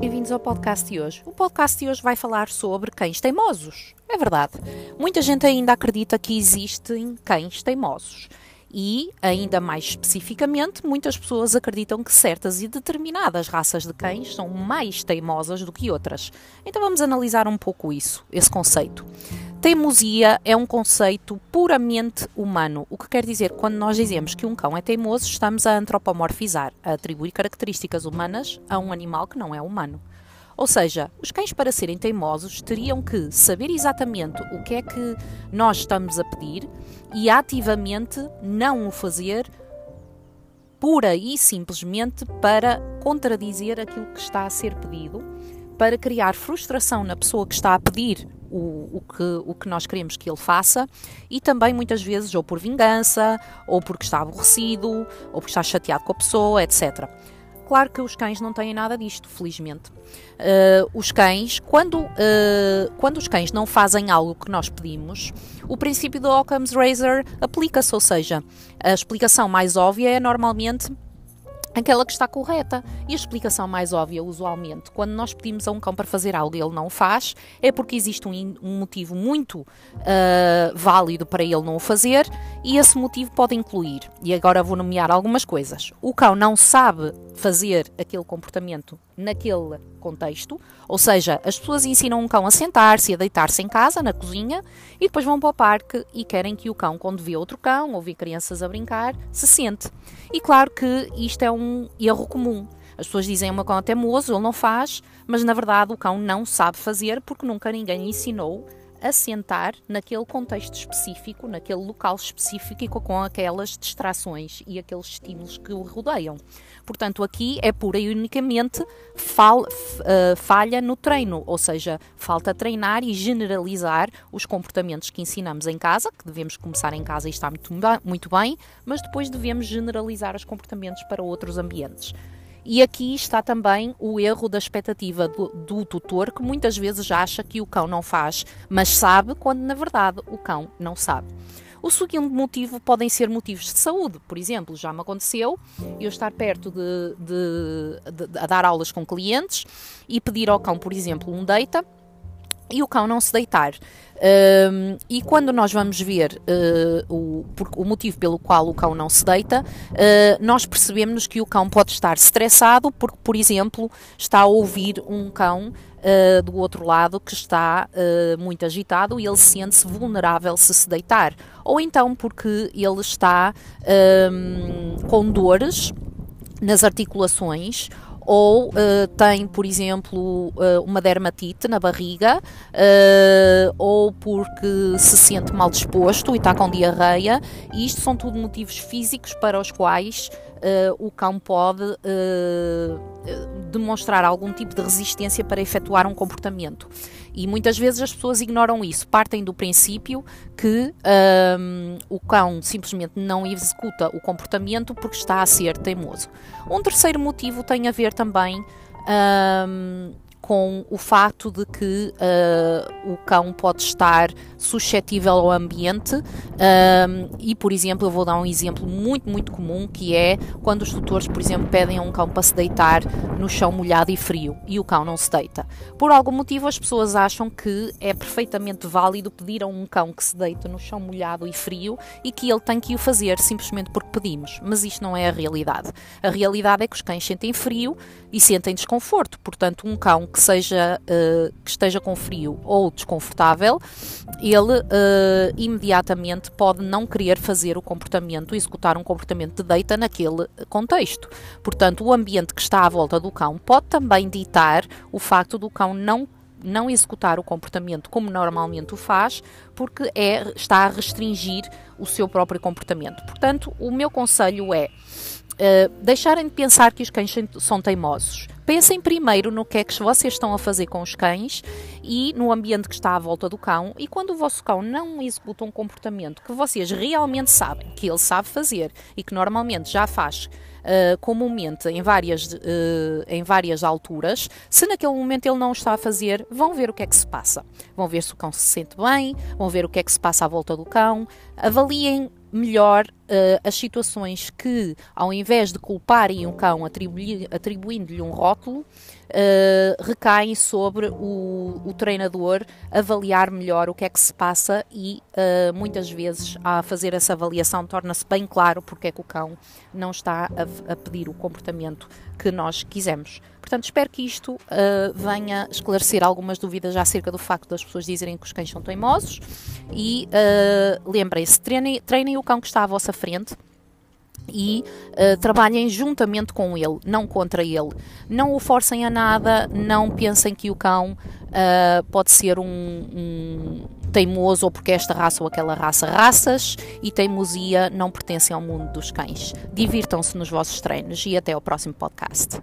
Bem-vindos ao podcast de hoje. O podcast de hoje vai falar sobre cães teimosos. É verdade. Muita gente ainda acredita que existem cães teimosos. E, ainda mais especificamente, muitas pessoas acreditam que certas e determinadas raças de cães são mais teimosas do que outras. Então vamos analisar um pouco isso, esse conceito. Teimosia é um conceito puramente humano, o que quer dizer que quando nós dizemos que um cão é teimoso, estamos a antropomorfizar, a atribuir características humanas a um animal que não é humano. Ou seja, os cães, para serem teimosos, teriam que saber exatamente o que é que nós estamos a pedir e ativamente não o fazer pura e simplesmente para contradizer aquilo que está a ser pedido, para criar frustração na pessoa que está a pedir o, o, que, o que nós queremos que ele faça e também muitas vezes ou por vingança, ou porque está aborrecido, ou porque está chateado com a pessoa, etc. Claro que os cães não têm nada disto, felizmente. Uh, os cães, quando, uh, quando os cães não fazem algo que nós pedimos, o princípio do Occam's Razor aplica-se, ou seja, a explicação mais óbvia é normalmente aquela que está correta. E a explicação mais óbvia, usualmente, quando nós pedimos a um cão para fazer algo e ele não o faz, é porque existe um, um motivo muito uh, válido para ele não o fazer e esse motivo pode incluir, e agora vou nomear algumas coisas. O cão não sabe fazer aquele comportamento naquele contexto, ou seja, as pessoas ensinam um cão a sentar-se a deitar-se em casa, na cozinha, e depois vão para o parque e querem que o cão, quando vê outro cão ou vê crianças a brincar, se sente. E claro que isto é um erro comum. As pessoas dizem o cão é teimoso, ele não faz, mas na verdade o cão não sabe fazer porque nunca ninguém ensinou assentar naquele contexto específico, naquele local específico e com aquelas distrações e aqueles estímulos que o rodeiam. Portanto, aqui é pura e unicamente fal, uh, falha no treino, ou seja, falta treinar e generalizar os comportamentos que ensinamos em casa, que devemos começar em casa e está muito, muito bem, mas depois devemos generalizar os comportamentos para outros ambientes. E aqui está também o erro da expectativa do, do, tutor, que muitas vezes acha que o cão não faz, mas sabe, quando na verdade o cão não sabe. O segundo motivo podem ser motivos de saúde. Por exemplo, já me aconteceu eu estar perto de, de, de, de a dar aulas com clientes e pedir ao cão, por exemplo, um deita e o cão não se deitar. Um, e quando nós vamos ver uh, o, o, motivo pelo qual o cão não se deita, uh, nós percebemos que o cão pode estar estressado porque, por exemplo, está a ouvir um cão uh, do outro lado que está muito agitado e ele sente-se vulnerável se se deitar. Ou então porque ele está um, com dores nas articulações ou uh, tem, por exemplo, uh, uma dermatite na barriga, uh, ou porque se sente mal disposto e está com diarreia, e isto são tudo motivos físicos para os quais o cão pode demonstrar algum tipo de resistência para efetuar um comportamento. E muitas vezes as pessoas ignoram isso, partem do princípio que um, o cão simplesmente não executa o comportamento porque está a ser teimoso. Um terceiro motivo tem a ver também um, com o facto de que uh, o cão pode estar suscetível ao ambiente um, e, por exemplo, eu vou dar um exemplo muito, muito comum que é quando os tutores, por exemplo, pedem a um cão para se deitar no chão molhado e frio e o cão não se deita. Por algum motivo, as pessoas acham que é perfeitamente válido pedir a um cão que se deita no chão molhado e frio e que ele tem que o fazer simplesmente porque pedimos, mas isto não é a realidade. A realidade é que os cães sentem frio e sentem desconforto, portanto, um cão que que seja uh, que esteja com frio ou desconfortável, ele uh, imediatamente pode não querer fazer o comportamento, executar um comportamento de deita naquele contexto. Portanto, o ambiente que está à volta do cão pode também ditar o facto do cão não não executar o comportamento como normalmente o faz, porque é, está a restringir o seu próprio comportamento. Portanto, o meu conselho é uh, deixarem de pensar que os cães são teimosos. Pensem primeiro no que é que vocês estão a fazer com os cães e no ambiente que está à volta do cão. E quando o vosso cão não executa um comportamento que vocês realmente sabem que ele sabe fazer e que normalmente já faz uh, comumente em várias, uh, em várias alturas, se naquele momento ele não está a fazer, vão ver o que é que se passa. Vão ver se o cão se sente bem, vão ver o que é que se passa à volta do cão, avaliem melhor as situações que, ao invés de culparem o cão atribuindo-lhe um rótulo, uh, recaem sobre o, o, treinador avaliar melhor o que é que se passa e uh, muitas vezes a fazer essa avaliação torna-se bem claro porque é que o cão não está a, a, pedir o comportamento que nós quisemos. Portanto, espero que isto uh, venha esclarecer algumas dúvidas acerca do facto das pessoas dizerem que os cães são teimosos e lembrem-se, treinem, treinem o cão que está à vossa frente e uh, trabalhem juntamente com ele, não contra ele. Não o forcem a nada, não pensem que o cão uh, pode ser um, um, teimoso ou porque esta raça ou aquela raça. Raças e teimosia não pertencem ao mundo dos cães. Divirtam-se nos vossos treinos e até ao próximo podcast.